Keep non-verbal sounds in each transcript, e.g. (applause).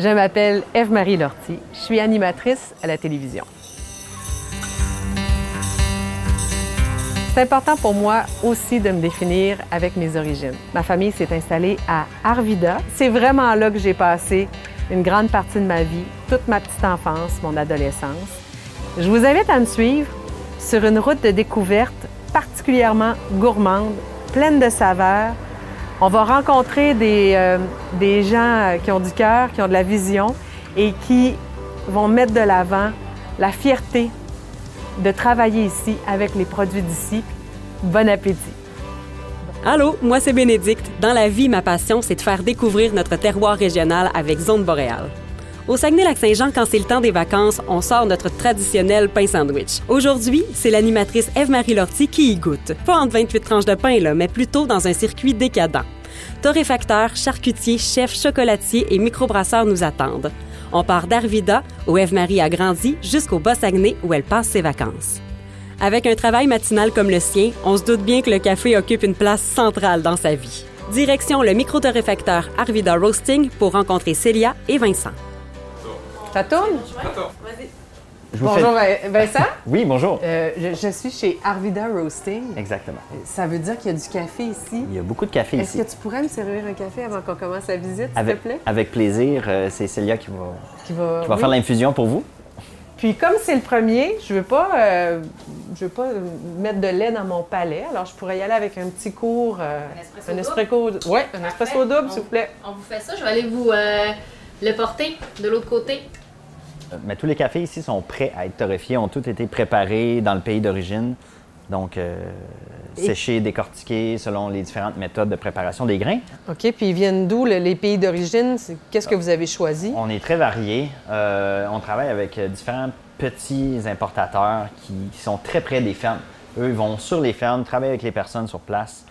Je m'appelle Eve-Marie Lortie. Je suis animatrice à la télévision. C'est important pour moi aussi de me définir avec mes origines. Ma famille s'est installée à Arvida. C'est vraiment là que j'ai passé une grande partie de ma vie, toute ma petite enfance, mon adolescence. Je vous invite à me suivre sur une route de découverte particulièrement gourmande, pleine de saveurs. On va rencontrer des, euh, des gens qui ont du cœur, qui ont de la vision et qui vont mettre de l'avant la fierté de travailler ici avec les produits d'ici. Bon appétit! Allô, moi c'est Bénédicte. Dans la vie, ma passion, c'est de faire découvrir notre terroir régional avec Zone Boréale. Au Saguenay-Lac-Saint-Jean, quand c'est le temps des vacances, on sort notre traditionnel pain sandwich. Aujourd'hui, c'est l'animatrice Eve-Marie Lortie qui y goûte. Pas entre 28 tranches de pain, là, mais plutôt dans un circuit décadent. Torréfacteurs, charcutiers, chefs, chocolatiers et microbrasseurs nous attendent. On part d'Arvida, où Eve-Marie a grandi, jusqu'au Bas-Saguenay, où elle passe ses vacances. Avec un travail matinal comme le sien, on se doute bien que le café occupe une place centrale dans sa vie. Direction le micro-torréfacteur Arvida Roasting pour rencontrer Célia et Vincent. Ça tourne? Vas-y. Je vous Bonjour fais- Vincent. (laughs) Oui, bonjour. Euh, je, je suis chez Arvida Roasting. Exactement. Ça veut dire qu'il y a du café ici. Il y a beaucoup de café Est-ce ici. que tu pourrais me servir un café avant qu'on commence la visite, s'il Avec, te plaît? avec plaisir, euh, c'est Célia qui va, Qui va, qui va oui. faire l'infusion pour vous. Puis comme c'est le premier, je veux pas, euh, je veux pas mettre de lait dans mon palais. Alors je pourrais y aller avec un petit cours, euh, Un espresso un double? espresso, ouais, un espresso double, s'il vous plaît. On vous fait ça. Je vais aller vous euh, le porter de l'autre côté. Euh, Mais tous les cafés ici sont prêts à être torréfiés, ont tous été préparés dans le pays d'origine. Donc, euh, Et- séchés, décortiqués selon les différentes méthodes de préparation des grains. Ok, puis ils viennent d'où le- les pays d'origine? Qu'est-ce que vous avez choisi? On est très variés. Euh, on travaille avec euh, différents petits importateurs qui, qui sont très près des fermes. Eux, ils vont sur les fermes, travailler avec les personnes sur place,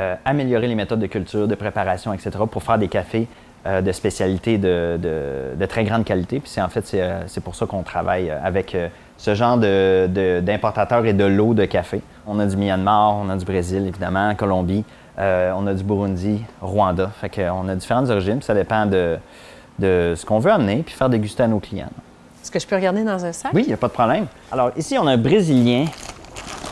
euh, améliorer les méthodes de culture, de préparation, etc., pour faire des cafés euh, de spécialité de, de- de très grande qualité. Puis c'est en fait, c'est euh, c'est pour ça qu'on travaille euh, avec ce genre de- de- d'importateurs et de lots de café. On a du Myanmar, on a du Brésil, évidemment, Colombie, euh, on a du Burundi, Rwanda. Fait qu'on a différentes origines, puis ça dépend de, de ce qu'on veut amener, puis faire déguster à nos clients. Est-ce que je peux regarder dans un sac? Oui, il n'y a pas de problème. Alors, ici, on a un brésilien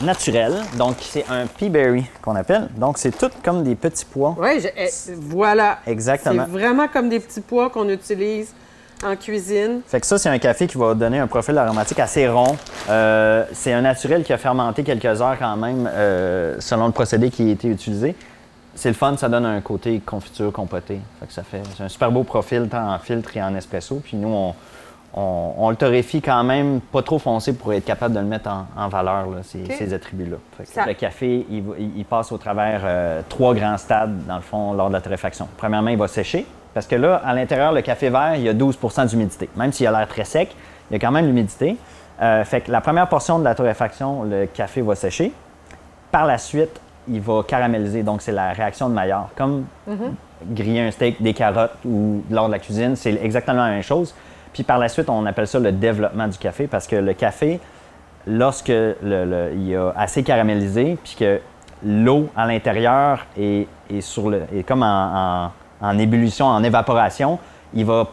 naturel. Donc, c'est un pea berry qu'on appelle. Donc, c'est tout comme des petits pois. Oui, voilà. Exactement. C'est vraiment comme des petits pois qu'on utilise en cuisine. Fait que ça, c'est un café qui va donner un profil aromatique assez rond. Euh, c'est un naturel qui a fermenté quelques heures quand même, euh, selon le procédé qui a été utilisé. C'est le fun, ça donne un côté confiture compotée. Fait que ça fait c'est un super beau profil tant en filtre et en espresso. Puis nous, on, on- on le torréfie quand même pas trop foncé pour être capable de le mettre en, en valeur, là, ces, attributs-là. Ça- Le café, il, passe au travers euh, trois grands stades, dans le fond, lors de la torréfaction. Premièrement, il va sécher. Parce que là, à l'intérieur, le café vert, il y a 12% d'humidité. Même s'il a l'air très sec, il y a quand même l'humidité. Euh, fait que la première portion de la torréfaction, le café va sécher. Par la suite, il va caraméliser. Donc, c'est la réaction de Maillard. Comme griller un steak, des carottes ou lors de la cuisine, c'est exactement la même chose. Puis par la suite, on appelle ça le développement du café parce que le café, lorsque il a assez caramélisé, puis que l'eau à l'intérieur est, sur le, est comme en, ébullition, en évaporation, il va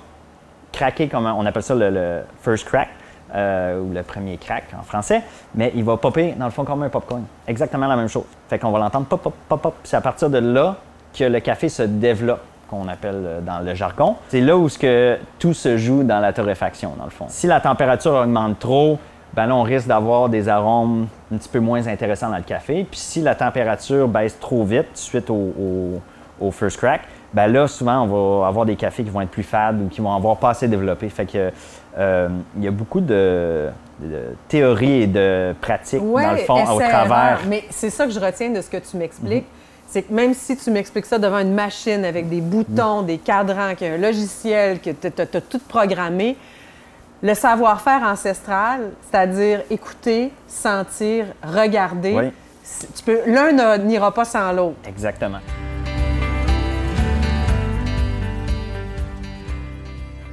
craquer comme on appelle ça le, le first crack euh, ou le premier crack en français, mais il va popper dans le fond comme un popcorn. Exactement la même chose. Fait qu'on va l'entendre pop pop pop pop. C'est à partir de là que le café se développe qu'on appelle euh, dans le jargon. C'est là où ce que tout se joue dans la torréfaction dans le fond. Si la température augmente trop, ben là, on risque d'avoir des arômes un petit peu moins intéressants dans le café. Puis si la température baisse trop vite suite au, au- au first crack, ben là, souvent, on va avoir des cafés qui vont être plus fades ou qui vont avoir pas assez développé. Fait que euh, il y a beaucoup de, de théories et de pratiques, dans le fond, au travers. Mais c'est ça que je retiens de ce que tu m'expliques. C'est que même si tu m'expliques ça devant une machine avec des boutons, des cadrans, qu'il y a un logiciel, que tu as, tout programmé, le savoir-faire ancestral, c'est-à-dire écouter, sentir, regarder, Oui. tu peux l'un n'ira pas sans l'autre. Exactement.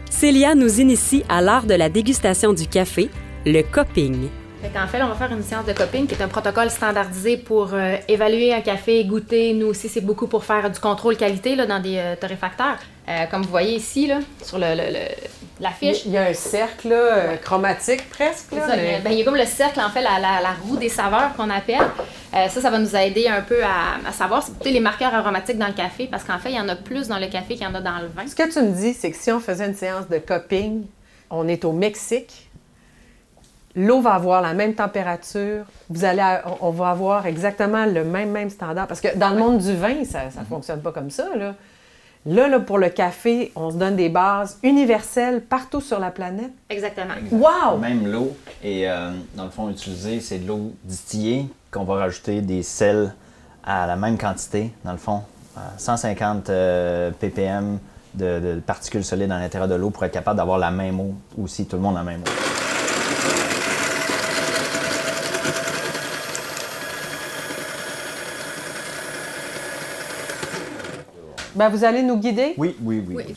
Célia nous initie à l'art de la dégustation du café, le cupping. En fait, on va faire une séance de coping qui est un protocole standardisé pour euh, évaluer un café, goûter. Nous aussi, c'est beaucoup pour faire du contrôle qualité là, dans des euh, torréfacteurs. Euh, comme vous voyez ici, là, sur le, l'affiche. Il y a un cercle là, chromatique presque. Là, ben, il y a comme le cercle, en fait, la, la, roue des saveurs qu'on appelle. ça, ça va nous aider un peu à, à savoir les marqueurs aromatiques dans le café parce qu'en fait, il y en a plus dans le café qu'il y en a dans le vin. Ce que tu me dis, c'est que si on faisait une séance de coping, on est au Mexique, l'eau va avoir la même température, vous allez, on va avoir exactement le même, même standard. Parce que dans le monde du vin, ça ne fonctionne pas comme ça. Là. Là, pour le café, on se donne des bases universelles partout sur la planète. Exactement. Wow! Même l'eau est, euh, dans le fond, utilisée, c'est de l'eau distillée qu'on va rajouter des sels à la même quantité, dans le fond. 150 euh, ppm de, de, particules solides à l'intérieur de l'eau pour être capable d'avoir la même eau aussi, tout le monde la même eau. Ben, vous allez nous guider? Oui, oui, oui.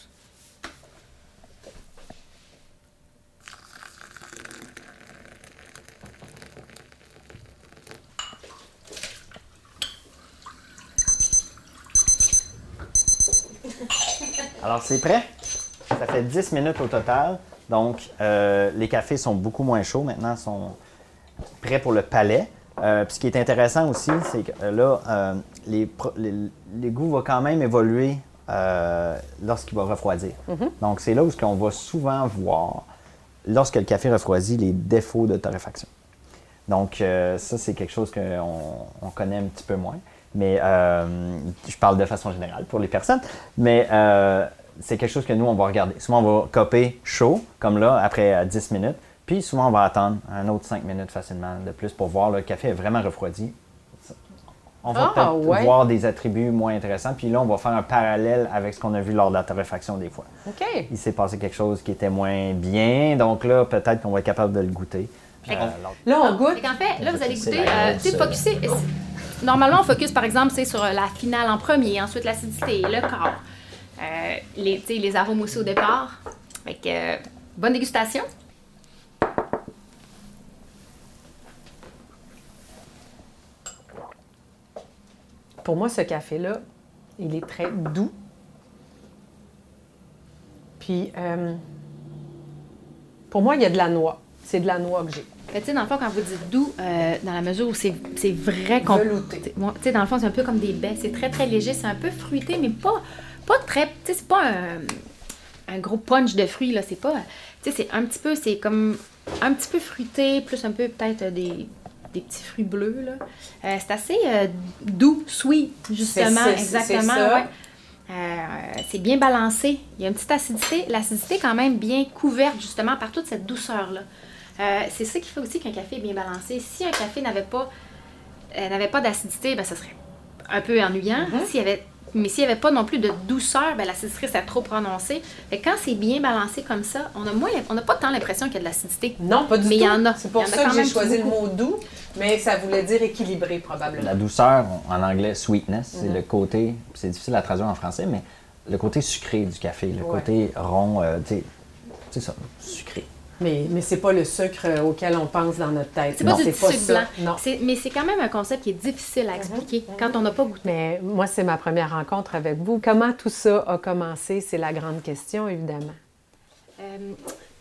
Alors, c'est prêt? Ça fait 10 minutes au total. Donc, euh, les cafés sont beaucoup moins chauds maintenant, sont prêts pour le palais. Euh, ce qui est intéressant aussi, c'est que là, euh, les, goûts vont quand même évoluer lorsqu'il va refroidir. Mhm. Donc, c'est là où on va souvent voir, lorsque le café refroidit, les défauts de torréfaction. Donc, ça, c'est quelque chose qu'on on connaît un petit peu moins. Mais je parle de façon générale pour les personnes. Mais c'est quelque chose que nous, on va regarder. Souvent, on va coper chaud, comme là, après 10 minutes. Puis souvent, on va attendre un autre 5 minutes facilement de plus pour voir le café est vraiment refroidi. On va ah, peut-être voir des attributs moins intéressants. Puis là, on va faire un parallèle avec ce qu'on a vu lors de la torréfaction des fois. OK. Il s'est passé quelque chose qui était moins bien. Donc là, peut-être qu'on va être capable de le goûter. Euh, là, on goûte. En fait, là, vous allez goûter. Euh, Normalement, on focus, par exemple, sur la finale en premier, ensuite l'acidité, le corps, euh, les, les arômes aussi au départ. Fait euh, bonne dégustation. Pour moi, ce café-là, il est très doux. Puis, euh, pour moi, il y a de la noix. C'est de la noix que j'ai. Tu sais, dans le fond, quand vous dites doux, euh, dans la mesure où c'est vrai qu'on. Velouté. Tu sais, dans le fond, c'est un peu comme des baies. C'est très, très léger. C'est un peu fruité, mais pas, pas très. Tu sais, c'est pas un, un, gros punch de fruits, là. C'est pas. Tu sais, c'est un petit peu. C'est comme un petit peu fruité, plus un peu peut-être des des petits fruits bleus. Là. Euh, c'est assez euh, doux, sweet, justement. exactement. Euh, c'est bien balancé. Il y a une petite acidité. L'acidité quand même bien couverte justement par toute cette douceur-là. c'est ça qui fait aussi qu'un café est bien balancé. Si un café n'avait pas, n'avait pas d'acidité, ben, ça serait un peu ennuyant. Mm-hmm. S'il y avait mais s'il n'y avait pas non plus de douceur, ben, l'acidité serait trop prononcée. Et quand c'est bien balancé comme ça, on a moins, on n'a pas tant l'impression qu'il y a de l'acidité. Non, pas du mais tout. Mais il y en a. C'est pour ça que j'ai choisi le mot doux, mais ça voulait dire équilibré probablement. La douceur, en anglais, sweetness, c'est mhm. le côté, c'est difficile à traduire en français, mais le côté sucré du café, le côté rond, euh, c'est ça, sucré. Mais, mais c'est pas le sucre auquel on pense dans notre tête. C'est pas du sucre blanc. Non. Mais c'est quand même un concept qui est difficile à mhm. expliquer quand on n'a pas goûté. Mais moi, c'est ma première rencontre avec vous. Comment tout ça a commencé? C'est la grande question, évidemment. Euh,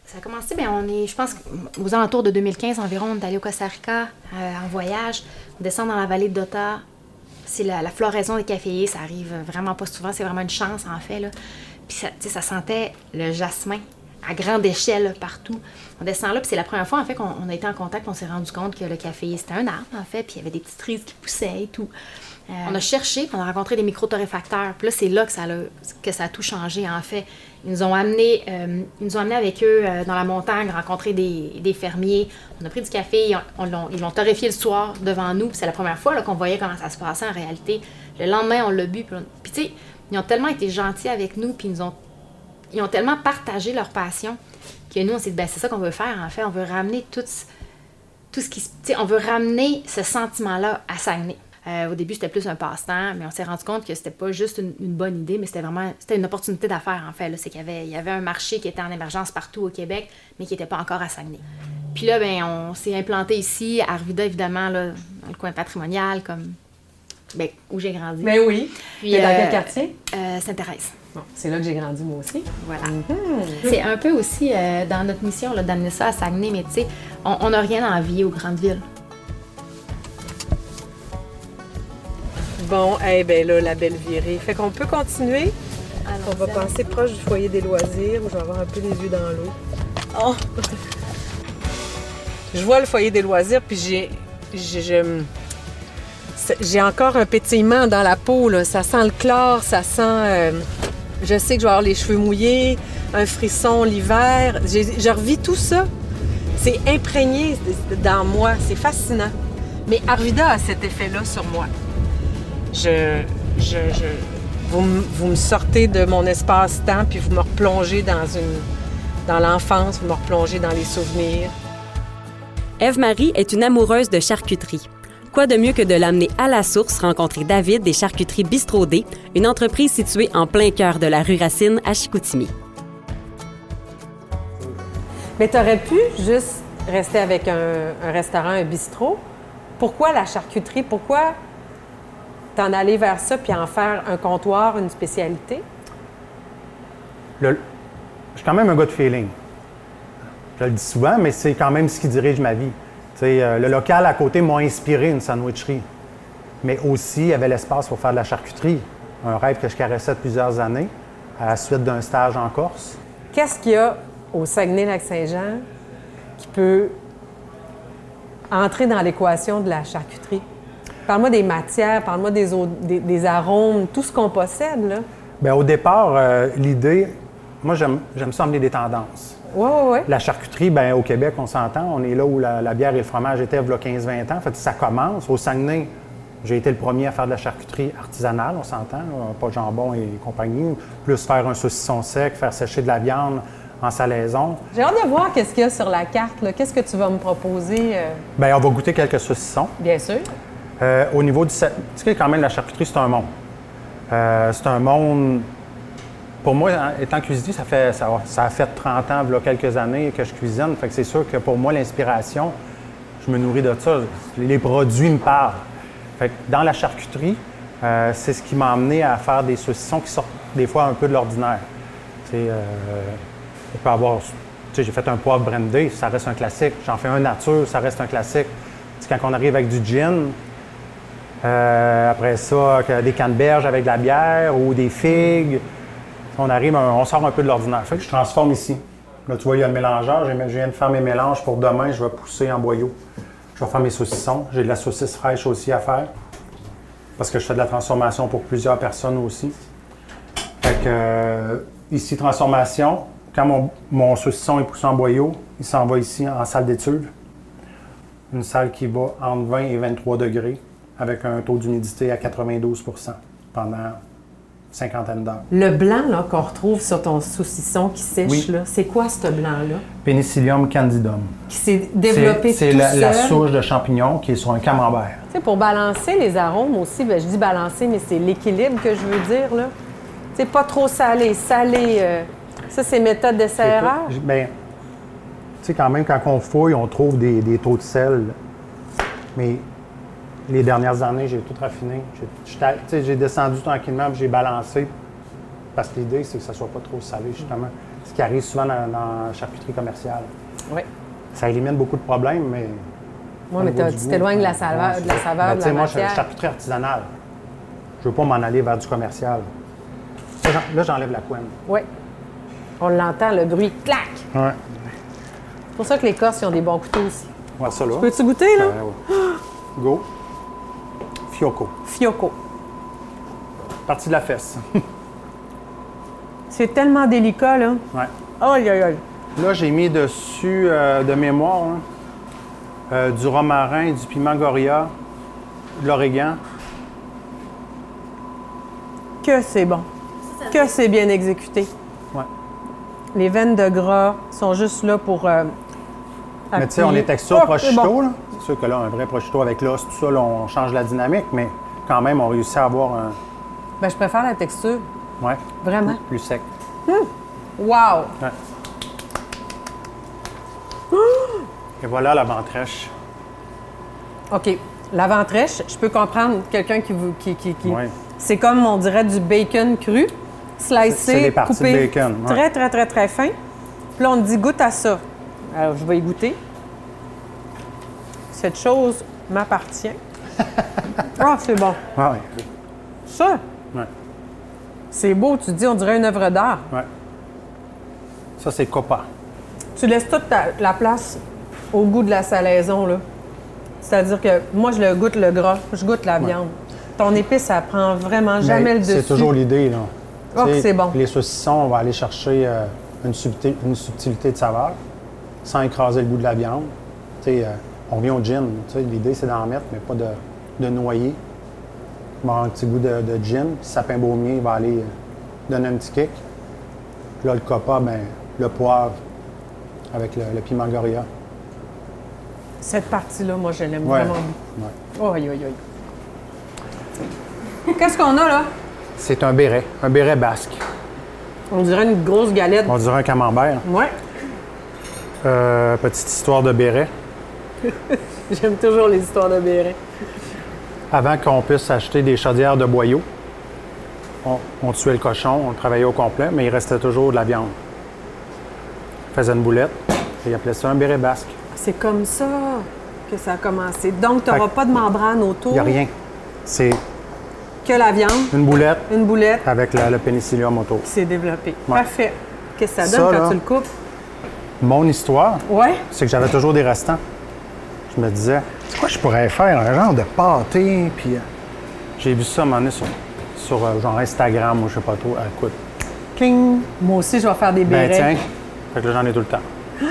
ça a commencé, bien, on est, je pense, aux alentours de 2015 environ, on est allé au Costa Rica euh, en voyage. On descend dans la vallée de Dota. C'est la, floraison des caféiers, ça arrive vraiment pas souvent, c'est vraiment une chance en fait. Là. Puis ça, ça sentait le jasmin à grande échelle partout. On descend là, puis c'est la première fois en fait qu'on a été en contact, on s'est rendu compte que le café c'était un arbre en fait, puis il y avait des petites cerises qui poussaient et tout. Euh, on a cherché, puis on a rencontré des micro-torréfacteurs. Puis là, c'est là que ça, a, que ça a tout changé, en fait. Ils nous ont amenés, euh, ils nous ont avec eux euh, dans la montagne, rencontrer des, fermiers. On a pris du café, ils l'ont torréfié le soir devant nous. c'est la première fois qu'on voyait comment ça se passait en réalité. Le lendemain, on l'a bu. Puis, tu sais, ils ont tellement été gentils avec nous, puis ils nous ont ils ont tellement partagé leur passion que nous, on s'est dit, ben, c'est ça qu'on veut faire, en fait. On veut ramener tout, tout ce qui on veut ramener ce sentiment-là à Saguenay. Euh, au début, c'était plus un passe-temps, mais on s'est rendu compte que c'était pas juste une, bonne idée, mais c'était vraiment c'était une opportunité d'affaires, en fait. C'est qu'il y avait, il y avait un marché qui était en émergence partout au Québec, mais qui n'était pas encore à Saguenay. Puis là, ben, on s'est implanté ici, à Arvida, évidemment, là, dans le coin patrimonial, comme ben, où j'ai grandi. Mais oui. Puis, Mais dans euh, quel quartier? Euh, Sainte-Thérèse. Bon, c'est là que j'ai grandi moi aussi. Voilà. C'est un peu aussi euh, dans notre mission là, d'amener ça à Saguenay, mais tu sais, on n'a rien à envier aux grandes villes. Bon, eh bien là, la belle virée. Fait qu'on peut continuer? On va passer proche du foyer des loisirs où je vais avoir un peu les yeux dans l'eau. Oh! je vois le foyer des loisirs, puis j'ai. je- J'ai encore un pétillement dans la peau. Ça sent le chlore, ça sent. euh, je sais que je vais avoir les cheveux mouillés, un frisson l'hiver. Je revis tout ça. C'est imprégné dans moi. C'est fascinant. Mais Arvida a cet effet-là sur moi vous, me- sortez de mon espace-temps, puis vous me replongez dans dans l'enfance, vous me replongez dans les souvenirs. Ève-Marie est une amoureuse de charcuterie. Quoi de mieux que de l'amener à la source rencontrer David des charcuteries Bistro D, une entreprise située en plein cœur de la rue Racine à Chicoutimi. Mais tu aurais pu juste rester avec un, un restaurant, un bistrot. Pourquoi la charcuterie? Pourquoi t'en aller vers ça, puis en faire un comptoir, une spécialité? Le- je suis quand même un gars de feeling. Je le dis souvent, mais c'est quand même ce qui dirige ma vie. Euh, le local à côté m'a inspiré une sandwicherie. Mais aussi, il y avait l'espace pour faire de la charcuterie. Un rêve que je caressais depuis plusieurs années, à la suite d'un stage en Corse. Qu'est-ce qu'il y a au Saguenay-Lac-Saint-Jean qui peut entrer dans l'équation de la charcuterie? Parle-moi des matières, parle-moi des, eau- des, des arômes, tout ce qu'on possède, là. Bien, au départ, euh, l'idée, moi, j'aime j'aime ça emmener des tendances. Oui, oui, oui. La charcuterie, ben, au Québec, on s'entend, on est là où la, la bière et le fromage étaient il y a 15-20 ans. En fait, ça commence. Au Saguenay, j'ai été le premier à faire de la charcuterie artisanale, on s'entend, pas de jambon et compagnie. Plus faire un saucisson sec, faire sécher de la viande en salaison. J'ai hâte de voir qu'est-ce qu'il y a sur la carte. Qu'est-ce que tu vas me proposer? euh, Bien, on va goûter quelques saucissons. Bien sûr. Euh, au niveau du... Tu sais, quand même, la charcuterie, c'est un monde. Euh, c'est un monde... Pour moi, hein, étant cuisinier, ça, fait, ça, a- fait 30 ans, il quelques années que je cuisine. Fait que c'est sûr que pour moi, l'inspiration, je me nourris de ça. Les, produits me parlent. Fait que dans la charcuterie, euh, c'est ce qui m'a amené à faire des saucissons qui sortent des fois un peu de l'ordinaire. Euh, on peut avoir... J'ai fait un poivre brandé, ça reste un classique. J'en fais un nature, ça reste un classique. Quand on arrive avec du gin, euh, après ça, des canneberges avec de la bière ou des figues. On arrive, on sort un peu de l'ordinaire. Je transforme ici. Là, tu vois, il y a le mélangeur. Je viens de faire mes mélanges pour demain. Je vais pousser en boyau. Je vais faire mes saucissons. J'ai de la saucisse fraîche aussi à faire. Parce que je fais de la transformation pour plusieurs personnes aussi. Fait que, euh, ici, transformation. Quand mon, mon saucisson est poussé en boyau, il s'en va ici en salle d'étude une salle qui va entre 20 et 23 degrés avec un taux d'humidité à 92% pendant cinquantaine d'heures. Le blanc qu'on retrouve sur ton saucisson qui sèche, Oui. c'est quoi ce blanc-là? Pénicillium candidum. Qui s'est développé C'est c'est la, souche de champignon qui est sur un camembert. Tu sais, pour balancer les arômes aussi, ben, je dis balancer, mais c'est l'équilibre que je veux dire. là. Sais, pas trop salé, salé. euh, ça, c'est méthode de serrage? Ben, tu sais, quand même, quand on fouille, on trouve des, des taux de sel. Mais les dernières années, j'ai tout raffiné. J'ai- descendu tranquillement, j'ai balancé. Parce que l'idée, c'est que ça soit pas trop salé, justement. Ce qui arrive souvent dans, dans la charcuterie commerciale. Oui. Ça élimine beaucoup de problèmes, mais. Au mais tu t'éloignes de la saveur, de la saveur, Ben, de tu sais, la moi, je suis matière. charcuterie artisanale. Je veux pas m'en aller vers du commercial. Là, j'en- Là, j'enlève la couenne. Oui. On l'entend, le bruit, clac! Ouais. C'est pour ça que les Corses, ils ont des bons couteaux aussi. Ouais, ça là. Peux-tu goûter, là? Ouais, ouais. Go. Fioco. Fioco. Partie de la fesse. C'est tellement délicat, là. ouais. Aïe, aïe, aïe. Là, j'ai mis dessus euh, de mémoire hein, euh, du romarin, du piment goria, de l'origan. Que c'est bon. Que c'est bien exécuté. Ouais. Les veines de gras sont juste là pour. euh, Mais tu sais, on est texture Oh, prosciutto. bon. là. Sûr que là, un vrai prosciutto avec l'os, tout ça, là, on change la dynamique, mais quand même, on réussit à avoir un. Ben, je préfère la texture. Ouais. Vraiment. Plus sec. Wow! Ouais. Et voilà la ventrèche. OK. La ventrèche, je peux comprendre quelqu'un qui vous. Qui, qui, qui- Ouais. C'est comme, on dirait, du bacon cru, slicé, parties de coupé bacon, ouais. très, très, très, très fin. Puis là, on dit goûte à ça. Alors, je vais y goûter. Cette chose m'appartient. Ah, c'est bon. (laughs) Ouais, ouais. Ça, Ouais. c'est beau. Tu dis, on dirait une œuvre d'art. ouais. Ça, c'est copa. Tu laisses toute ta- la place au goût de la salaison, là. C'est-à-dire que moi, je le goûte le gras, je goûte la viande. Ton épice, ça prend vraiment jamais Mais le dessus. C'est toujours l'idée, là. Oh, c'est bon. Les saucissons, on va aller chercher euh, une, subtilité, une subtilité de saveur sans écraser le goût de la viande. Tu sais, euh, on vient au gin. tu sais, L'idée, c'est d'en mettre, mais pas de, de noyer. Il va avoir un petit goût de, de gin. Puis sapin baumier va aller euh, donner un petit kick. Puis là, le copa, ben, le poivre avec le, le piment goria. Cette partie-là, moi, je l'aime Ouais. vraiment Ouais. beaucoup. Aïe, aïe, aïe. Qu'est-ce qu'on a, là? C'est un béret, un béret basque. On dirait une grosse galette. On dirait un camembert. Ouais. Euh, petite histoire de béret. (laughs) J'aime toujours les histoires de béret. Avant qu'on puisse acheter des chaudières de boyaux, on, on tuait le cochon, on le travaillait au complet, mais il restait toujours de la viande. On faisait une boulette, et il appelait ça un béret basque. C'est comme ça que ça a commencé. Donc, tu n'auras pas de membrane autour? Il n'y a rien. C'est Que la viande, une boulette une boulette avec la- le pénicillium autour. développée. Ouais. Parfait. Qu'est-ce que ça Ça, donne quand là- tu le coupes? Mon histoire, Ouais. c'est que j'avais toujours des restants. Je me disais, c'est quoi je pourrais faire? Un genre de pâté, puis... euh, J'ai vu ça à un moment donné sur, sur, euh, genre Instagram ou je sais pas trop. Euh, écoute, cling! Moi aussi, je vais faire des Ben bérets. tiens, fait que là, j'en ai tout le temps. (gasps)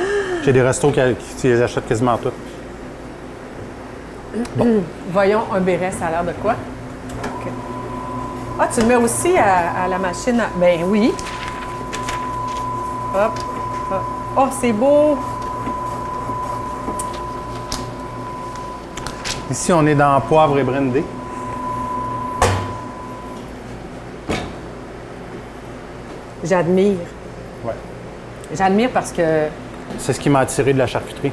J'ai des restos qui, qui les achètent quasiment tous. Voyons, un béret, ça a l'air de quoi? OK. Ah, tu le mets aussi à, à la machine à... Ben oui. Hop, hop. Oh, c'est beau! Ici, on est dans poivre et brindé. J'admire. Ouais. J'admire parce que C'est ce qui m'a attiré de la charcuterie.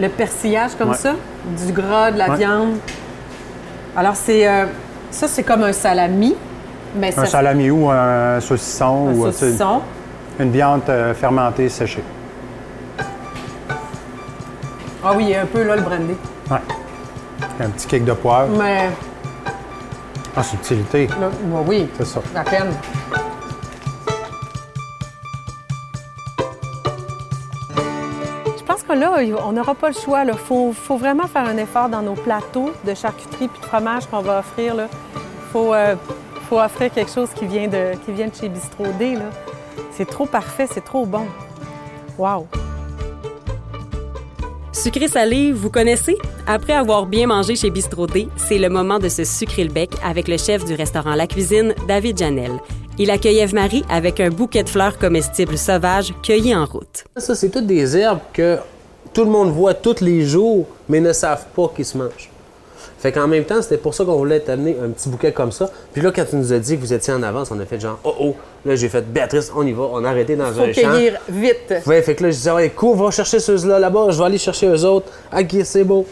le persillage comme Ouais. ça, du gras, de la Ouais. viande. Alors, c'est... euh, ça, c'est comme un salami, mais ça... Un salami ou un saucisson un ou saucisson. une viande euh, fermentée séchée. Ah oui, il y a un peu, là, le brandy. Ouais. Un petit kick de poivre. Mais, En subtilité, bah oui, c'est ça. à peine. Je pense que là, on n'aura pas le choix. Il faut, faut vraiment faire un effort dans nos plateaux de charcuterie puis de fromage qu'on va offrir. Il faut, euh, faut offrir quelque chose qui vient de, qui vient de chez Bistro D. là. C'est trop parfait, c'est trop bon. Wow! Sucré-salé, vous connaissez? Après avoir bien mangé chez Bistro D, c'est le moment de se sucrer le bec avec le chef du restaurant La Cuisine, David Janel. Il accueille Eve-Marie avec un bouquet de fleurs comestibles sauvages cueillies en route. Ça, c'est toutes des herbes que tout le monde voit tous les jours, mais ne savent pas qu'ils se mangent. Fait qu'en même temps, c'était pour ça qu'on voulait t'amener un petit bouquet comme ça. Puis là, quand tu nous as dit que vous étiez en avance, on a fait genre, oh oh. Là, j'ai fait, Béatrice, on y va. On a arrêté dans Faut un champ. cueillir vite. Ouais, fait que là, je disais, ouais, cours, va chercher ceux-là là-bas, je vais aller chercher eux autres. Ok, c'est beau.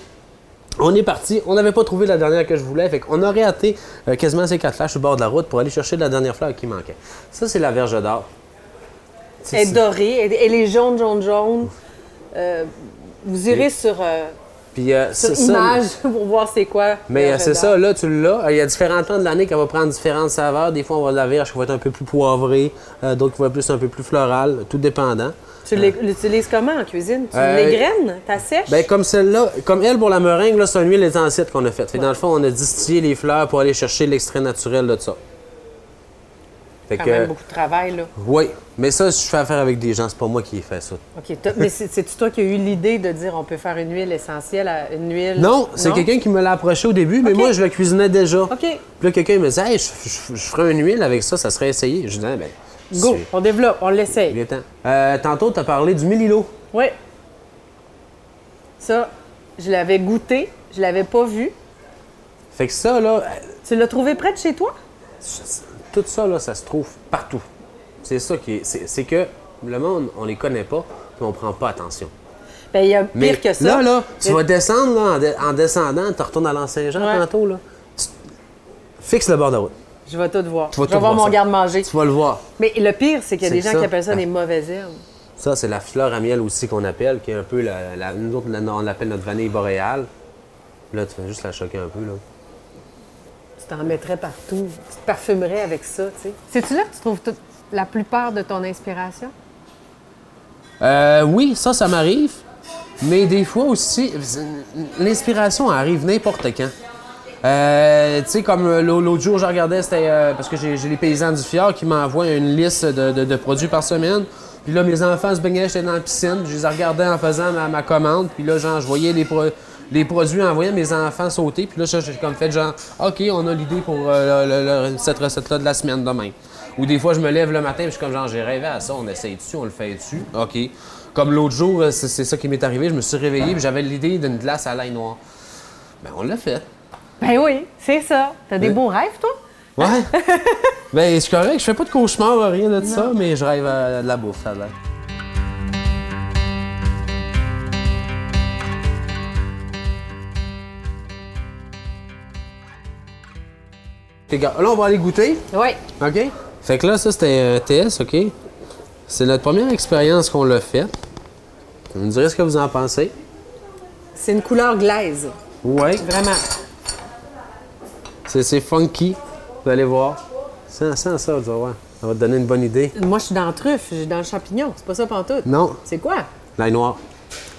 On est parti. On n'avait pas trouvé la dernière que je voulais. Fait qu'on a raté euh, quasiment ces quatre flashs au bord de la route pour aller chercher la dernière fleur qui manquait. Ça, c'est la verge d'or. Elle est dorée, elle, elle est jaune, jaune, jaune. Euh, vous irez sur, euh, Puis, euh, sur ça- image (laughs) pour voir c'est quoi. Mais euh, c'est ça, là, tu l'as. Il y a différents temps de l'année qu'elle va prendre différentes saveurs. Des fois, on va de la verge qui va être un peu plus poivrée, euh, d'autres qui vont être plus un peu plus florale, tout dépendant. Tu l'utilises comment en cuisine? Tu les graines? Tu sèches? Ben, comme celle-là, comme elle pour la meringue, là, c'est une huile essentielle qu'on a faite. Fait dans le fond, on a distillé les fleurs pour aller chercher l'extrait naturel de ça. Fait quand que, même beaucoup de travail, là. oui, mais ça, je fais affaire avec des gens, c'est pas moi qui ai fait ça. OK. Mais c'est- c'est-tu toi qui as eu l'idée de dire on peut faire une huile essentielle à une huile? Non, c'est quelqu'un qui me l'a approché au début, mais moi, je le cuisinais déjà. OK. Puis là, quelqu'un me disait, hey, je, je- je ferais une huile avec ça, ça serait essayé. Je disais, ben, Go, on développe, on l'essaye. Euh, tantôt, tu as parlé du mélilo. Oui. Ça, je l'avais goûté, je l'avais pas vu. Fait que ça, là, euh, Tu l'as trouvé près de chez toi? Tout ça, là, ça se trouve partout. C'est ça qui est. C'est que le monde, on les connaît pas, puis on prend pas attention. Ben, il y a pire Mais que ça. là, là, tu Et- vas descendre, là, en, de- en descendant, tu retournes à l'Anse-Saint-Jean, Ouais. tantôt, là. Tu- Fixe le bord de route. Je vais tout voir. Tu vas je vais voir voir mon garde-manger. Tu vas le voir. Mais le pire, c'est qu'il y a des gens ça. qui appellent ça Ah. des mauvaises herbes. Ça, c'est la fleur à miel aussi qu'on appelle, qui est un peu la. la- nous autres, on l'appelle notre vanille boréale. Là, tu fais juste la choquer un peu, là. Tu t'en mettrais partout. Tu te parfumerais avec ça, tu sais. C'est-tu là que tu trouves toute- la plupart de ton inspiration? Euh, oui, ça, ça m'arrive. Mais des fois aussi, l'inspiration arrive n'importe quand. Euh, tu sais, comme euh, l'au- l'autre jour, je regardais, c'était euh, parce que j'ai les paysans du Fjord qui m'envoient une liste de, de- de produits par semaine. Puis là, mes enfants se baignaient, j'étais dans la piscine. Je les regardais en faisant ma, ma commande. Puis là, genre, je voyais les, pro- les produits envoyés à mes enfants sauter. Puis là, j'ai comme fait genre, OK, on a l'idée pour euh, le- le- cette recette-là de la semaine demain. Ou des fois, je me lève le matin, puis je suis comme genre, j'ai rêvé à ça, on essaye dessus, on le fait dessus. OK. Comme l'autre jour, euh, c'est ça qui m'est arrivé, je me suis réveillé, puis j'avais l'idée d'une glace à l'ail noir. Ben, on l'a fait. Ben oui, c'est ça. T'as des Oui. beaux rêves, toi? Ouais. (laughs) ben, c'est correct, je fais pas de cauchemar, rien de ça, mais je rêve à de la bouffe, ça a l'air. Là, on va aller goûter. Oui. OK? Fait que là, ça, c'était un test, OK? C'est notre première expérience qu'on l'a fait. Vous me direz ce que vous en pensez. C'est une couleur glaise. Ouais. Vraiment. C'est funky. Vous allez voir. Sans, sans ça, tu vas voir. Ça va te donner une bonne idée. Moi, je suis dans la truffe, je suis dans le champignon. C'est pas ça pantoute. Non, C'est quoi? l'ail noir.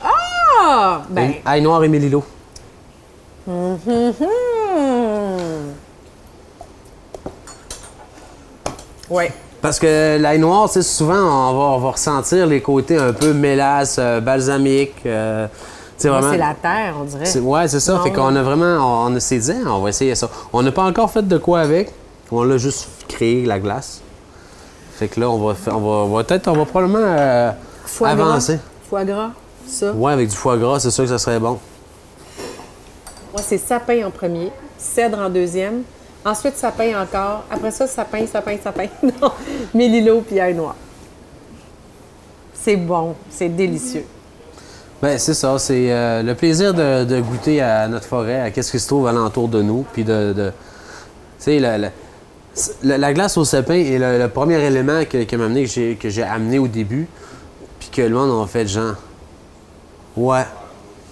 Ah! Ben. Ail noir et mélilo. hmm. Ouais. Parce que l'ail noir, souvent, on va, on va ressentir les côtés un peu mélasse, euh, balsamique. euh, Moi, vraiment. c'est la terre, on dirait. C'est- Ouais, c'est ça. Non, fait qu'on a vraiment. On, on s'est dit, on va essayer ça. On n'a pas encore fait de quoi avec. On l'a juste créé, la glace. Fait que là, on va, fa- on va, on va peut-être, on va probablement euh, Foie avancer. gras. Foie gras, ça. Ouais, avec du foie gras, c'est sûr que ça serait bon. Moi, c'est sapin en premier, cèdre en deuxième, ensuite sapin encore, après ça, sapin, sapin, sapin. (laughs) non, mélilo puis ail noir. C'est bon, c'est délicieux. Ben, c'est ça. C'est euh, le plaisir de, goûter à notre forêt, à qu'est-ce qui se trouve alentour de nous. Puis de. tu sais, la, la- la- la glace au sapin est le, premier élément que, que amené, que j'ai amené au début. Puis que le monde a fait genre. Ouais.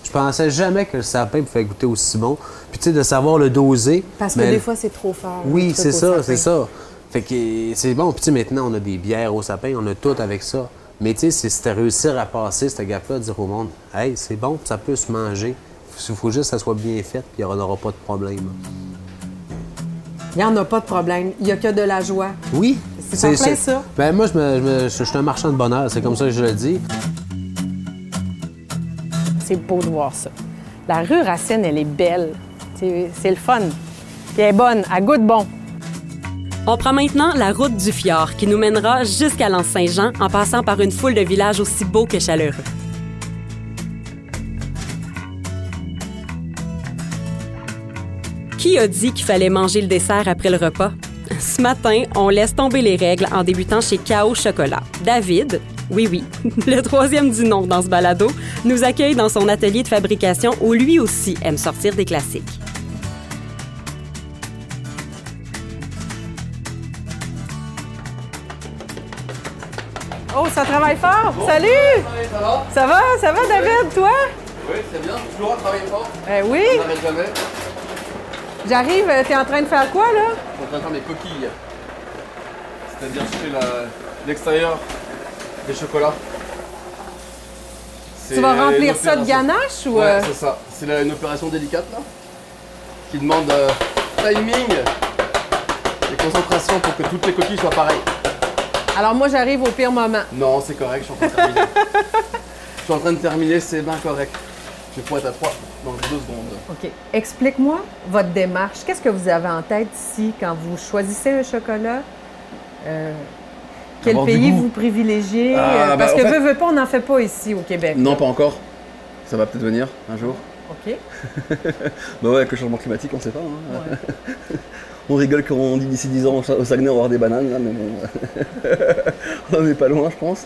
Je pensais jamais que le sapin pouvait goûter aussi bon. Puis tu sais, de savoir le doser. Parce que mais- des fois, c'est trop fort. Oui, c'est ça, c'est ça. Fait que c'est bon. Puis tu sais, maintenant, on a des bières au sapin, on a tout avec ça. Mais tu sais, c'est- réussir à passer cette gaffe-là, dire au monde, hey, c'est bon, ça peut se manger. Il faut juste que ça soit bien fait, puis on n'aura pas de problème. Il n'y en a pas de problème. Il n'y a que de la joie. Oui. C'est en plein ça. Ben moi, je, me- je me- je suis un marchand de bonheur, c'est comme ça que je le dis. C'est beau de voir ça. La rue Racine, elle est belle. C'est le fun. Elle est bonne, elle goûte bon. On prend maintenant la route du fjord qui nous mènera jusqu'à l'Anse-Saint-Jean en passant par une foule de villages aussi beaux que chaleureux. Qui a dit qu'il fallait manger le dessert après le repas? Ce matin, on laisse tomber les règles en débutant chez Chaos Chocolat. David, oui oui, (laughs) le troisième du nom dans ce balado, nous accueille dans son atelier de fabrication où lui aussi aime sortir des classiques. Ça travaille fort. Salut! Ça va Ça va? Ça va, David? Toi? Oui, c'est bien. Toujours travailler fort. Eh oui. On n'arrête jamais. J'arrive, euh, t'es en train de faire quoi, là? Je suis en train de faire mes coquilles. C'est-à-dire jeter la- l'extérieur des chocolats. Tu vas C'est remplir ça de ganache ou... Ouais, euh, c'est ça. C'est une opération délicate là. Qui demande euh, timing et concentration pour que toutes les coquilles soient pareilles. Alors moi, j'arrive au pire moment. Non, c'est correct, je suis en train de terminer. je suis en train de terminer, c'est bien correct. Je vais être à 3 dans deux secondes. OK. Explique-moi votre démarche. Qu'est-ce que vous avez en tête ici quand vous choisissez un chocolat? Euh, quel pays vous privilégiez? Ah, Euh, bah, parce que fait- veut, veut pas, on n'en fait pas ici au Québec. Non, pas encore. Ça va peut-être venir un jour. OK. (laughs) Bah ouais, avec le changement climatique, on sait pas. hein. (laughs) on rigole quand on dit d'ici 10 ans au Sa- au Saguenay, on va avoir des bananes, là, mais bon. (laughs) on n'est pas loin, je pense.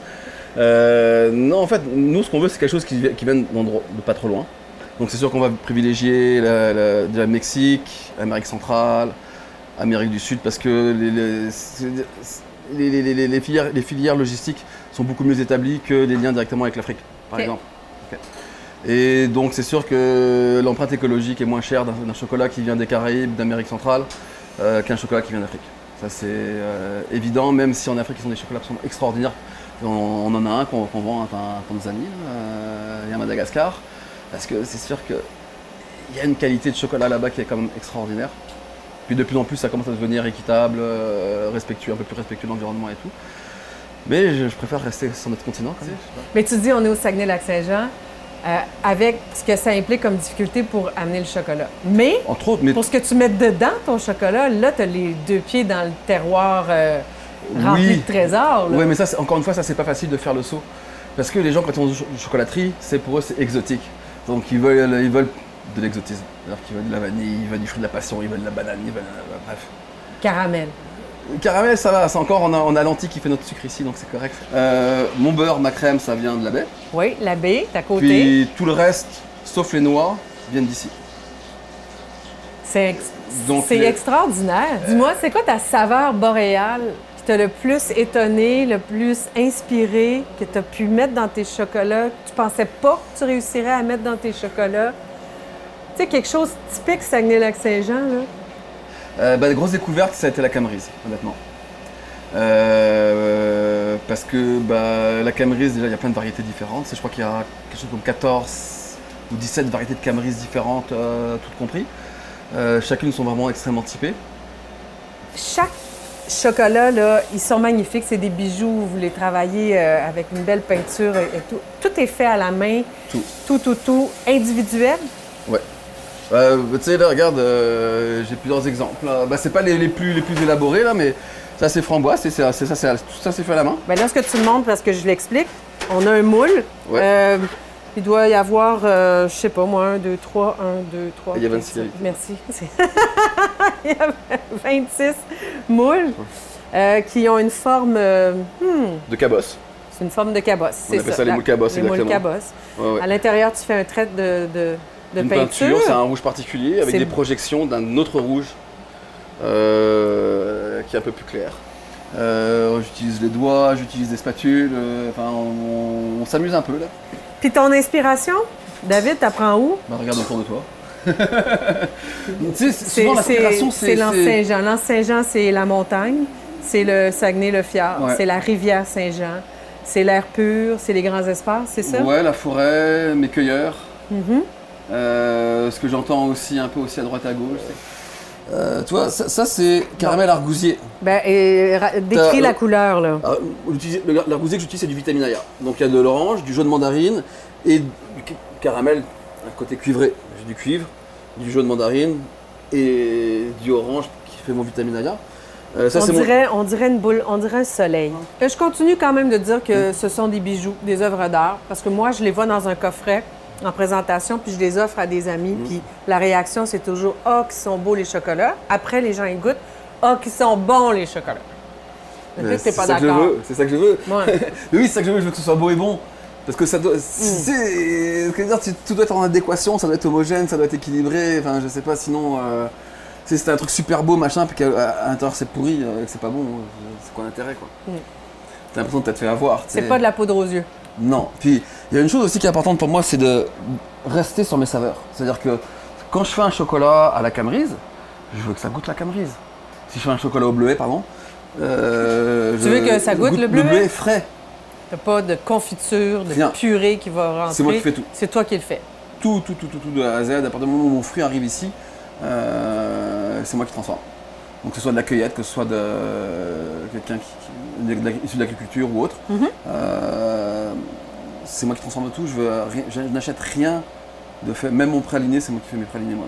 Euh, non, en fait, nous, ce qu'on veut, c'est quelque chose qui, vi- qui vienne d'endroits de pas trop loin. Donc, c'est sûr qu'on va privilégier la, Mexique, Amérique centrale, Amérique du Sud, parce que les, filières, logistiques sont beaucoup mieux établies que les liens directement avec l'Afrique, par exemple. Et donc, c'est sûr que l'empreinte écologique est moins chère d'un chocolat qui vient des Caraïbes, d'Amérique centrale, qu'un chocolat qui vient d'Afrique. Ça, c'est euh, évident, même si en Afrique, ils ont des chocolats absolument extraordinaires. On, en a un qu'on qu'on vend en Tanzanie euh, et à Madagascar. Parce que c'est sûr qu'il y a une qualité de chocolat là-bas qui est quand même extraordinaire. Puis de plus en plus, ça commence à devenir équitable, euh, respectueux, un peu plus respectueux de l'environnement et tout. Mais je, préfère rester sur notre continent. Mais tu dis, on est au Saguenay-Lac-Saint-Jean, euh, avec ce que ça implique comme difficulté pour amener le chocolat. Mais Entre autres, mais pour ce que tu mets dedans ton chocolat, là, tu as les deux pieds dans le terroir euh, rempli Oui. de trésors. là. Ouais, mais ça, encore une fois, ça, c'est pas facile de faire le saut. Parce que les gens, quand ils ont du chocolaterie, c'est pour eux, c'est exotique. Donc, ils veulent, ils veulent de l'exotisme. C'est-à-dire qu'ils veulent de la vanille, ils veulent du fruit de la passion, ils veulent de la banane, ils veulent. euh, bref. Caramel. Caramel, ça va, c'est encore, on a, on a l'anti qui fait notre sucre ici, donc c'est correct. Euh, mon beurre, ma crème, ça vient de la baie. Oui, la baie, à côté. Puis tout le reste, sauf les noix, viennent d'ici. C'est ex- les- extraordinaire. Dis-moi, c'est quoi ta saveur boréale qui t'a le plus étonné, le plus inspiré, que tu as pu mettre dans tes chocolats, que tu pensais pas que tu réussirais à mettre dans tes chocolats? Tu sais, quelque chose typique Saguenay-Lac-Saint-Jean, là. Euh, bah, la grosse découverte, ça a été la camerise, honnêtement. Euh, parce que bah, la camerise, déjà, il y a plein de variétés différentes. Je crois qu'il y a quelque chose comme 14 ou 17 variétés de camerise différentes, euh, toutes comprises. Euh, chacune sont vraiment extrêmement typées. Chaque chocolat, là, ils sont magnifiques. C'est des bijoux. Vous les travaillez avec une belle peinture et, et tout. Tout est fait à la main. Tout. Tout, tout, tout. Individuel? Ouais. Euh, tu sais, là, regarde, euh, j'ai plusieurs exemples. là. Bah, c'est pas les, les plus, les plus élaborés, là, mais ça, c'est framboise. c'est- ça, c'est- tout ça, c'est fait à la main. Bien là, ce que tu me montres, parce que je l'explique, on a un moule. Ouais. Euh, il doit y avoir, euh, je sais pas moi, 1, 2, 3, 1, 2, 3. Il y a 26 qualités. Merci. C'est- (laughs) il y a 26 moules qui ont une forme, hmm, De cabosse. c'est une forme de cabosse. On c'est appelle ça, ça les moules cabosses, Les moules exactement. cabosses. Ouais, ouais. À l'intérieur, tu fais un trait de, de, de Une peinture. peinture, c'est un rouge particulier avec des projections d'un autre rouge euh, qui est un peu plus clair. Euh, j'utilise les doigts, j'utilise des spatules, euh, enfin on, on s'amuse un peu là. Puis ton inspiration, David, t'apprends où? Bah, regarde autour de toi. (laughs) tu sais, C'est l'Anse-Saint-Jean. L'Anse-Saguenay, c'est la montagne, c'est le Saguenay-le-Fjord, Ouais. c'est la rivière Saint-Jean, c'est l'air pur, c'est les grands espaces, c'est ça? Ouais, la forêt, mes cueilleurs. Mhm. Euh, ce que j'entends aussi un peu aussi à droite à gauche. c'est- Euh, tu vois, ça, ça, c'est caramel argousier. Ben, et, décris la couleur, là. Ah, L'argousier que j'utilise, c'est du vitamine A. Donc il y a de l'orange, du jaune mandarine et du ca- caramel, un côté cuivré. J'ai du cuivre, du jaune mandarine et du orange qui fait mon vitamine A. Euh, ça, on, mon- dirait, on dirait une boule, on dirait un soleil. Euh, Je continue quand même de dire que ce sont des bijoux, des œuvres d'art, parce que moi, je les vois dans un coffret en présentation, puis je les offre à des amis, Mm. puis la réaction, c'est toujours « Ah, qui sont beaux les chocolats ». Après, les gens, ils goûtent « Ah, qui sont bons les chocolats ». Euh, c'est ça que je veux, c'est ça que je veux. Ouais. (laughs) Oui, c'est ça que je veux, je veux que ce soit beau et bon. Parce que ça doit. Mm. c'est- que c'est- tout doit être en adéquation, ça doit être homogène, ça doit être équilibré. Enfin, je sais pas, sinon. euh, si c'était un truc super beau, machin, puis qu'à l'intérieur c'est pourri, euh, que c'est pas bon, euh, c'est quoi l'intérêt, quoi? Mm. T'as l'impression de t'être fait avoir. C'est pas de la poudre aux yeux. Non. Puis, il y a une chose aussi qui est importante pour moi, c'est de rester sur mes saveurs. C'est-à-dire que quand je fais un chocolat à la camerise, je veux que ça goûte la camerise. Si je fais un chocolat au bleuet, pardon. euh, Tu je- veux que ça goûte le bleuet? Le bleuet? frais. T'as pas de confiture, de Rien. purée qui va rentrer. C'est moi qui fais tout. C'est toi qui le fais. tout, tout, tout, tout, tout de A à Z. À partir du moment où mon fruit arrive ici, euh, c'est moi qui transforme. Donc que ce soit de la cueillette, que ce soit de quelqu'un qui, qui- de de l'agriculture ou autre, Mhm. euh, c'est moi qui transforme tout. Je, n'achète rien de fait. Même mon praliné, c'est moi qui fais mes pralinés moi.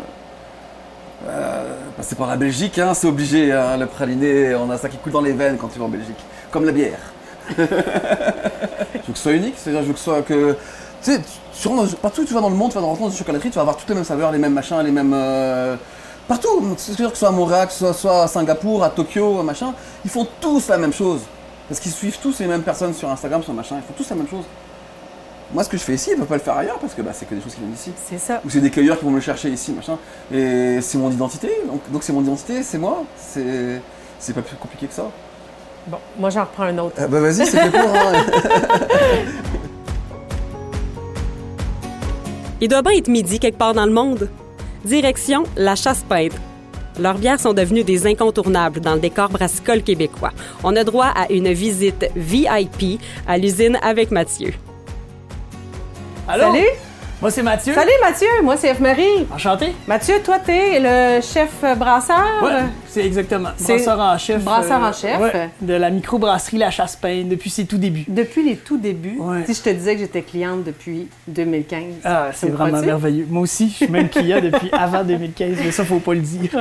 Euh, passer par la Belgique, hein, c'est obligé. hein, le praliné, on a ça qui coule dans les veines quand tu vas en Belgique, comme la bière. (laughs) je veux que ce soit unique, c'est-à-dire je veux que ce soit que tu sais, partout où tu vas dans le monde, tu vas dans dans une chocolaterie, tu vas avoir toutes les mêmes saveurs, les mêmes machins, les mêmes. euh, partout, c'est-à-dire que ce soit à Montréal, que ce soit, soit à Singapour, à Tokyo, machin, ils font tous la même chose. Parce qu'ils suivent tous les mêmes personnes sur Instagram, sur machin, ils font tous la même chose. Moi, ce que je fais ici, ils ne peuvent pas le faire ailleurs parce que bah, c'est que des choses qui viennent d'ici. C'est ça. Ou c'est des cueilleurs qui vont me le chercher ici, machin. Et c'est mon identité, donc donc c'est mon identité, c'est moi. C'est c'est pas plus compliqué que ça. Bon, moi, j'en reprends un autre. Ah bah vas-y, c'est fait court. hein. (laughs) Il doit bien être midi quelque part dans le monde. Direction la chasse peinte. Leurs bières sont devenues des incontournables dans le décor brassicole québécois. On a droit à une visite VIP à l'usine avec Mathieu. Allô? Moi, c'est Mathieu. Salut Mathieu, moi c'est F-Marie. Enchanté. Mathieu, toi t'es le chef brasseur? Ouais, c'est exactement. Brasseur en chef. brasseur en chef. ouais, de la microbrasserie La Chasse-Pain depuis ses tout débuts. Depuis les tout débuts, Ouais. si je te disais que j'étais cliente depuis 2015. Ah, c'est me vraiment merveilleux. Moi aussi, je suis même client depuis (laughs) avant 2015, mais ça, faut pas le dire. (laughs)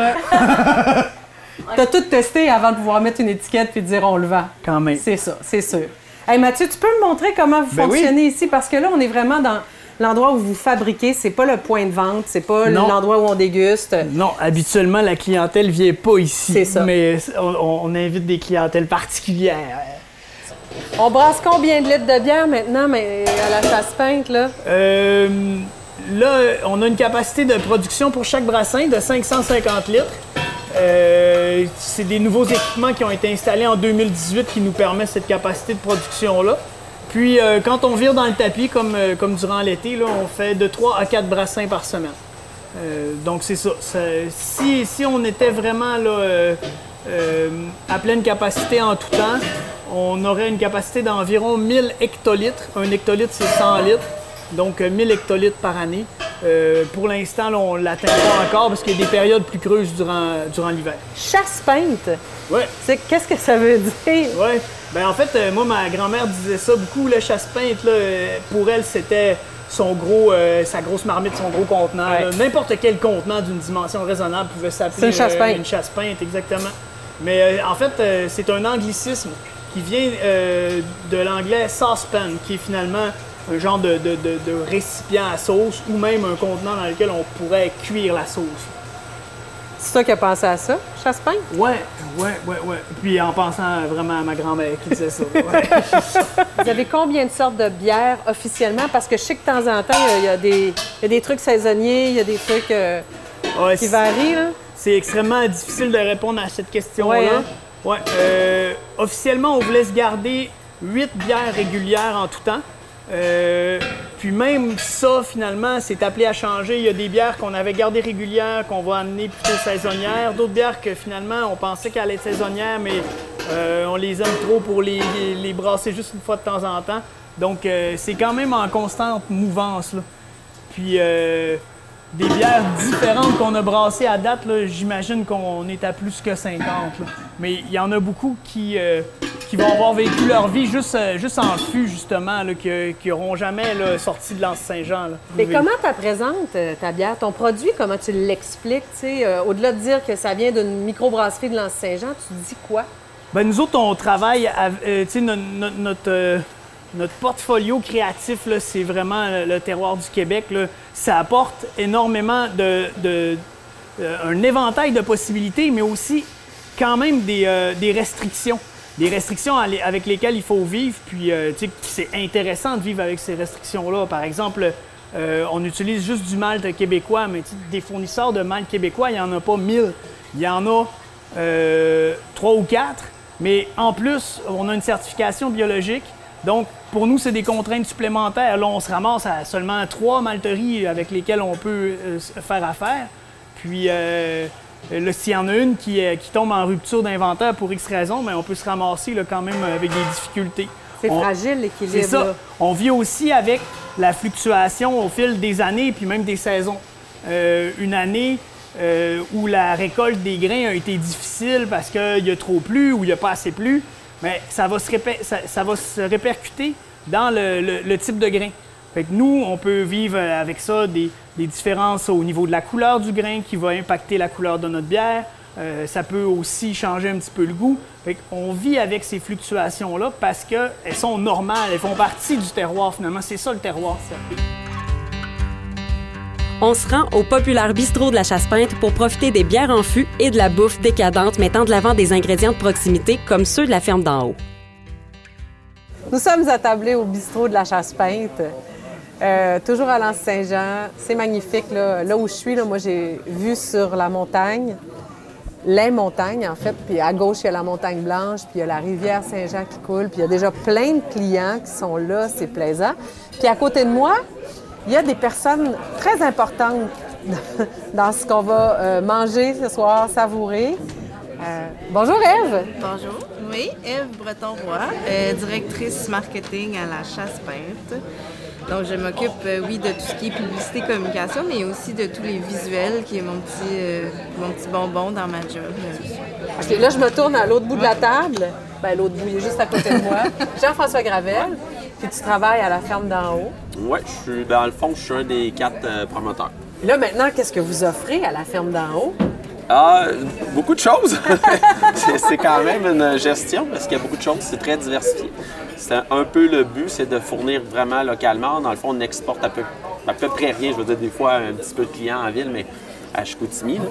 T'as tout testé avant de pouvoir mettre une étiquette puis de dire on le vend. Quand même. C'est ça, c'est sûr. Hey Mathieu, tu peux me montrer comment vous Ben oui. fonctionnez ici? Parce que là, on est vraiment dans l'endroit où vous fabriquez. C'est pas le point de vente, c'est pas l'endroit où on déguste. Non, habituellement, la clientèle vient pas ici. C'est ça. Mais on, on invite des clientèles particulières. On brasse combien de litres de bière maintenant mais à la chasse peinte, là? Euh, là, on a une capacité de production pour chaque brassin de 550 litres. Euh, c'est des nouveaux équipements qui ont été installés en 2018 qui nous permettent cette capacité de production-là. Puis, euh, quand on vire dans le tapis, comme, euh, durant l'été, on fait de 3 à 4 brassins par semaine. Euh, donc, c'est ça. Si, on était vraiment là, à pleine capacité en tout temps, on aurait une capacité d'environ 1000 hectolitres. Un hectolitre, c'est 100 litres. Donc, euh, 1000 hectolitres par année. Euh, pour l'instant, on ne l'atteint pas encore parce qu'il y a des périodes plus creuses durant, durant l'hiver. Chasse peinte? C'est qu'est-ce que ça veut dire? Ouais. Ben en fait, euh, moi, ma grand-mère disait ça beaucoup, le chasse-peinte, là, euh, pour elle, c'était son gros, euh, sa grosse marmite, son gros contenant. Ouais. N'importe quel contenant d'une dimension raisonnable pouvait s'appeler C'est une chasse-peinte. euh, une chasse-peinte, exactement. Mais euh, en fait, euh, c'est un anglicisme qui vient euh, de l'anglais saucepan, qui est finalement un genre de, de- de- de récipient à sauce ou même un contenant dans lequel on pourrait cuire la sauce. C'est toi qui as pensé à ça, chasse peinte? Ouais, ouais, ouais, ouais. Puis en pensant vraiment à ma grand-mère qui disait ça. ouais. (laughs) Vous avez combien de sortes de bières officiellement? Parce que je sais que de temps en temps, il y a des, il y a des trucs saisonniers, il y a des trucs euh, Ouais, qui varient. Là. C'est extrêmement difficile de répondre à cette question-là. Ouais, hein? Ouais, euh, officiellement, on vous laisse garder 8 bières régulières en tout temps. Euh, puis même ça, finalement, c'est appelé à changer. Il y a des bières qu'on avait gardées régulières, qu'on va amener plutôt saisonnières. D'autres bières que finalement, on pensait qu'elles allaient être saisonnières, mais euh, on les aime trop pour les, brasser juste une fois de temps en temps. Donc, euh, c'est quand même en constante mouvance. Là. Puis, des bières différentes qu'on a brassées à date, là, j'imagine qu'on est à plus que 50. là. Mais il y en a beaucoup qui, euh, qui vont avoir vécu leur vie juste, euh, juste en fût, justement, là, qui n'auront jamais là, sorti de l'Anse Saint-Jean. Mais comment tu présentes euh, ta bière, ton produit, comment tu l'expliques? euh, Au-delà de dire que ça vient d'une microbrasserie de l'Anse-Saint-Jean, tu dis quoi? Ben, nous autres, on travaille, à- euh, notre, notre portfolio créatif, c'est vraiment le, terroir du Québec. Ça apporte énormément de, euh, un éventail de possibilités, mais aussi quand même des, euh, restrictions. Des restrictions avec lesquelles il faut vivre, puis euh, c'est intéressant de vivre avec ces restrictions-là. Par exemple, on utilise juste du malt québécois, mais des fournisseurs de malt québécois, il n'y en a pas mille. Il y en a trois ou quatre, mais en plus, on a une certification biologique. Donc, pour nous, c'est des contraintes supplémentaires. Là, on se ramasse à seulement trois malteries avec lesquelles on peut euh, faire affaire. Puis, euh, s'il y en a une qui, euh, qui tombe en rupture d'inventaire pour X raison, mais on peut se ramasser là, quand même avec des difficultés. C'est On- fragile, c'est l'équilibre. ça. là. On vit aussi avec la fluctuation au fil des années puis même des saisons. Euh, une année euh, où la récolte des grains a été difficile parce qu'il y a trop plu ou il n'y a pas assez plu, mais ça va se, répercuter dans le, type de grain. Fait que nous, on peut vivre avec ça des, des différences au niveau de la couleur du grain qui va impacter la couleur de notre bière. Euh, ça peut aussi changer un petit peu le goût. Fait on vit avec ces fluctuations-là parce qu'elles sont normales, elles font partie du terroir finalement. C'est ça le terroir, ça. On se rend au populaire bistrot de la Chasse-Peinte pour profiter des bières en fût et de la bouffe décadente mettant de l'avant des ingrédients de proximité comme ceux de la ferme d'en haut. Nous sommes attablés au bistrot de la Chasse-Peinte, euh, toujours à l'Anse-Saint-Jean. C'est magnifique. Là. Là où je suis, là, moi, j'ai vu sur la montagne, les montagnes, en fait. Puis à gauche, il y a la montagne Blanche, puis il y a la rivière Saint-Jean qui coule. Puis il y a déjà plein de clients qui sont là. C'est plaisant. Puis à côté de moi, il y a des personnes très importantes (laughs) dans ce qu'on va euh, manger ce soir, savourer. Euh, bonjour Eve. Bonjour. Oui, Eve Breton-Roy, euh, directrice marketing à la Chasse Peinte. Donc, je m'occupe, euh, oui, de tout ce qui est publicité, communication, mais aussi de tous les visuels, qui est mon petit, mon petit bonbon dans ma job. OK, là, je me tourne à l'autre bout de la table. Ben, l'autre bout, il est juste à côté de moi. (laughs) Jean-François Gravel, puis tu travailles à la ferme d'en haut. Oui, je suis dans le fond, je suis un des quatre euh, promoteurs. Là, maintenant, qu'est-ce que vous offrez à la ferme d'en haut? Ah, beaucoup de choses. (laughs) c'est c'est quand même une gestion parce qu'il y a beaucoup de choses. C'est très diversifié. C'est un peu le but, c'est de fournir vraiment localement. Dans le fond, on exporte à peu, à peu près rien. Je veux dire, des fois, un petit peu de clients en ville, mais à Chicoutimi. là.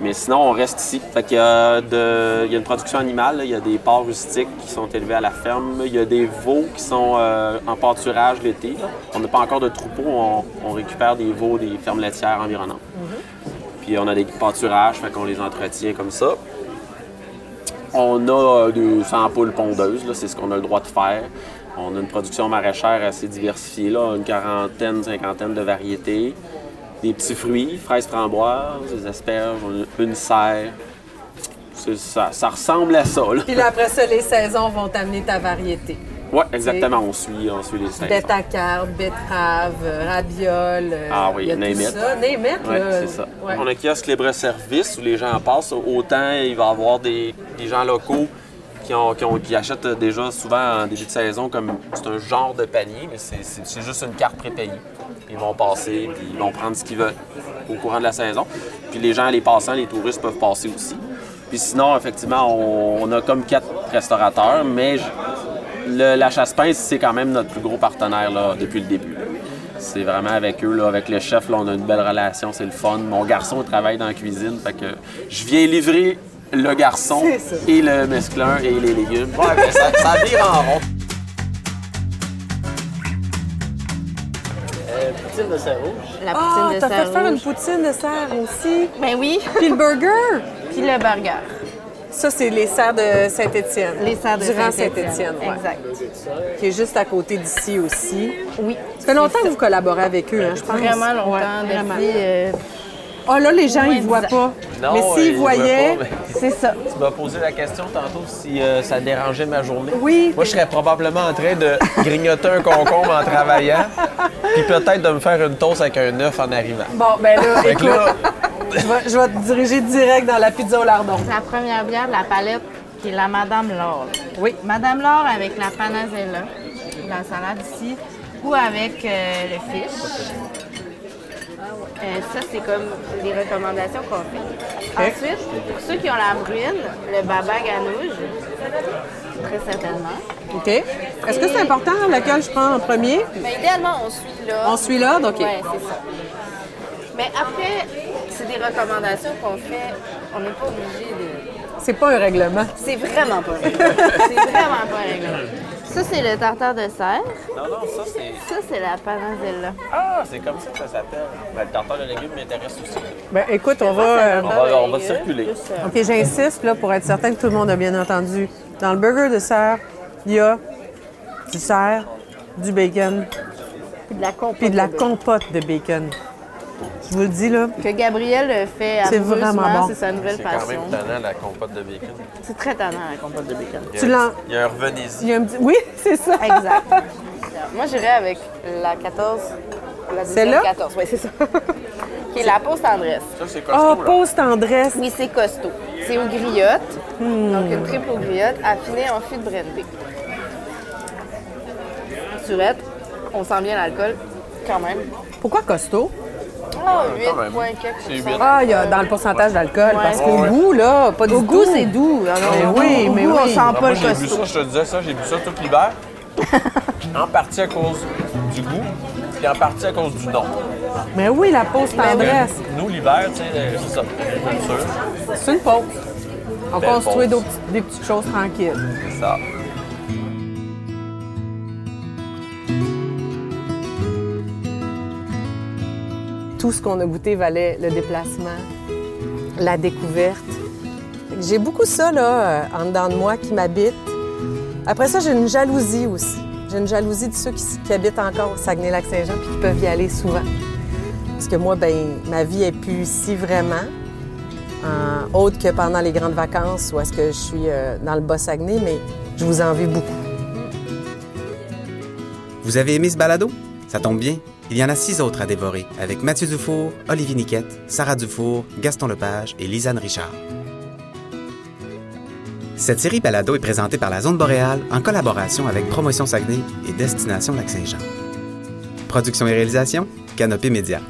Mais sinon, on reste ici. Fait qu'il y a, de- il y a une production animale. là. Il y a des porcs rustiques qui sont élevés à la ferme. Il y a des veaux qui sont euh, en pâturage l'été. On n'a pas encore de troupeaux. On, on récupère des veaux des fermes laitières environnantes. Puis on a des pâturages, fait qu'on les entretient comme ça. On a euh, des 100 poules pondeuses, c'est ce qu'on a le droit de faire. On a une production maraîchère assez diversifiée, là, une quarantaine, cinquantaine de variétés. Des petits fruits, fraises framboises, des asperges, une serre. Ça, ça ressemble à ça. Là. Puis là, après ça, les saisons vont t'amener ta variété. Ouais, exactement, on suit, on suit les saisons. Carbe, betterave, euh, rabiole. euh, Ah oui. Name it, Oui, là. c'est ça. Ouais. On a kiosque libre-service où les gens en passent. Autant il va y avoir des, des gens locaux qui, achètent déjà souvent en début de saison comme c'est un genre de panier, mais c'est- juste une carte prépayée. Ils vont passer, puis ils vont prendre ce qu'ils veulent au courant de la saison. Puis les gens, les passants, les touristes peuvent passer aussi. Puis sinon, effectivement, on, a comme quatre restaurateurs, mais le- la chasse-pince, c'est quand même notre plus gros partenaire là, depuis le début. C'est vraiment avec eux, avec le chef, là, on a une belle relation, c'est le fun. Mon garçon travaille dans la cuisine, fait que je viens livrer le garçon et le mesclun et les légumes. Ouais, mais ça, ça vire en rond. La Ah, poutine de t'as fait serre faire une rouge. poutine de serre aussi. Ben oui. Puis le burger? Puis le burger. Ça, c'est les serres de Saint-Étienne. Les serres de Durand Saint-Étienne. Saint-Étienne, ouais. Exact. Qui est juste à côté d'ici aussi. Oui. Ça fait longtemps que vous collaborez avec eux, hein, je pense. Vraiment longtemps. Ouais, vraiment. depuis, euh, Ah là, les gens, ils voient dix pas. Non, mais s'ils ils voient voyaient, pas, c'est ça. (laughs) Tu m'as posé la question tantôt si euh, ça dérangeait ma journée. Oui. Moi, je serais probablement en train de grignoter un concombre en travaillant, puis peut-être de me faire une toast avec un œuf en arrivant. Bon, ben là, écoute, là, je, vais, je vais te diriger direct dans la pizza au lardon. La première bière de la palette, qui est la Madame Laure. Oui. Madame Laure avec la panazella, la salade ici, ou avec euh, le fish. Euh, ça, c'est comme les recommandations qu'on fait. Ensuite, pour ceux qui ont la bruine, le baba ganoush, très certainement. OK. Est-ce que c'est important lequel je prends en premier? Mais idéalement, on suit là. On suit là? OK. Oui, c'est ça. Mais après, c'est des recommandations qu'on fait. On n'est pas obligé de. C'est pas un règlement. C'est vraiment pas un règlement. c'est vraiment pas un règlement. (laughs) Ça, c'est le tartare de serre. Non, non, ça, c'est. Ça, c'est la panazella. Ah, c'est comme ça que ça s'appelle. Ben, le tartare de légumes m'intéresse aussi. Ben écoute, on va... euh, On va, on va circuler. OK, j'insiste là, pour être certain que tout le monde a bien entendu. Dans le burger de serre, il y a du cerf, du bacon, Puis de la compote. puis de la compote de bacon. Je vous le dis, là, Que Gabriel fait C'est vraiment bon. c'est sa nouvelle C'est quand passion. même tannant, la compote de bacon. C'est très tannant, la compote de bacon. tu l'en... Il y a un revenez-y. Il y a un petit... Oui, (laughs) c'est ça. Exact. Moi, j'irais avec la 14. La Celle-là? deuxième 14, oui, c'est ça. qui est la pause tendresse. Ça, c'est Oh, costaud, là. pause tendresse. Oui, c'est costaud. C'est aux griottes. Donc, une triple aux griottes affinée en fût de brandy. Surette, on sent bien l'alcool, quand même. Pourquoi costaud? Oh, quand même. 8 points quelques C'est pourcents. huit. Ah, il y a dans le pourcentage d'alcool. Ouais. Parce qu'au Ouais. goût, là, pas du Au goût, c'est doux. Alors, Mais oui, goût, mais on oui. sent Ah, pas moi, le j'ai bu ça, je te disais ça, j'ai bu ça tout l'hiver. (laughs) en partie à cause du goût, puis en partie à cause du nom. Mais oui, la pause tendresse. Nous, l'hiver, tu sais, euh, c'est ça, bien sûr, C'est une pause. On construit des petites choses tranquilles. c'est ça. Tout ce qu'on a goûté valait le déplacement, la découverte. J'ai beaucoup ça, là, euh, en dedans de moi qui m'habite. Après ça, j'ai une jalousie aussi. J'ai une jalousie de ceux qui, habitent encore Saguenay-Lac-Saint-Jean puis qui peuvent y aller souvent. Parce que moi, ben, ma vie est plus ici vraiment, en- autre que pendant les grandes vacances où est-ce que je suis euh, dans le Bas-Saguenay, mais je vous envie beaucoup. Vous avez aimé ce balado? Ça tombe bien. Il y en a six autres à dévorer avec Mathieu Dufour, Olivier Niquette, Sarah Dufour, Gaston Lepage et Lisanne Richard. Cette série balado est présentée par la Zone Boréale en collaboration avec Promotion Saguenay et Destination Lac-Saint-Jean. Production et réalisation, Canopée Média.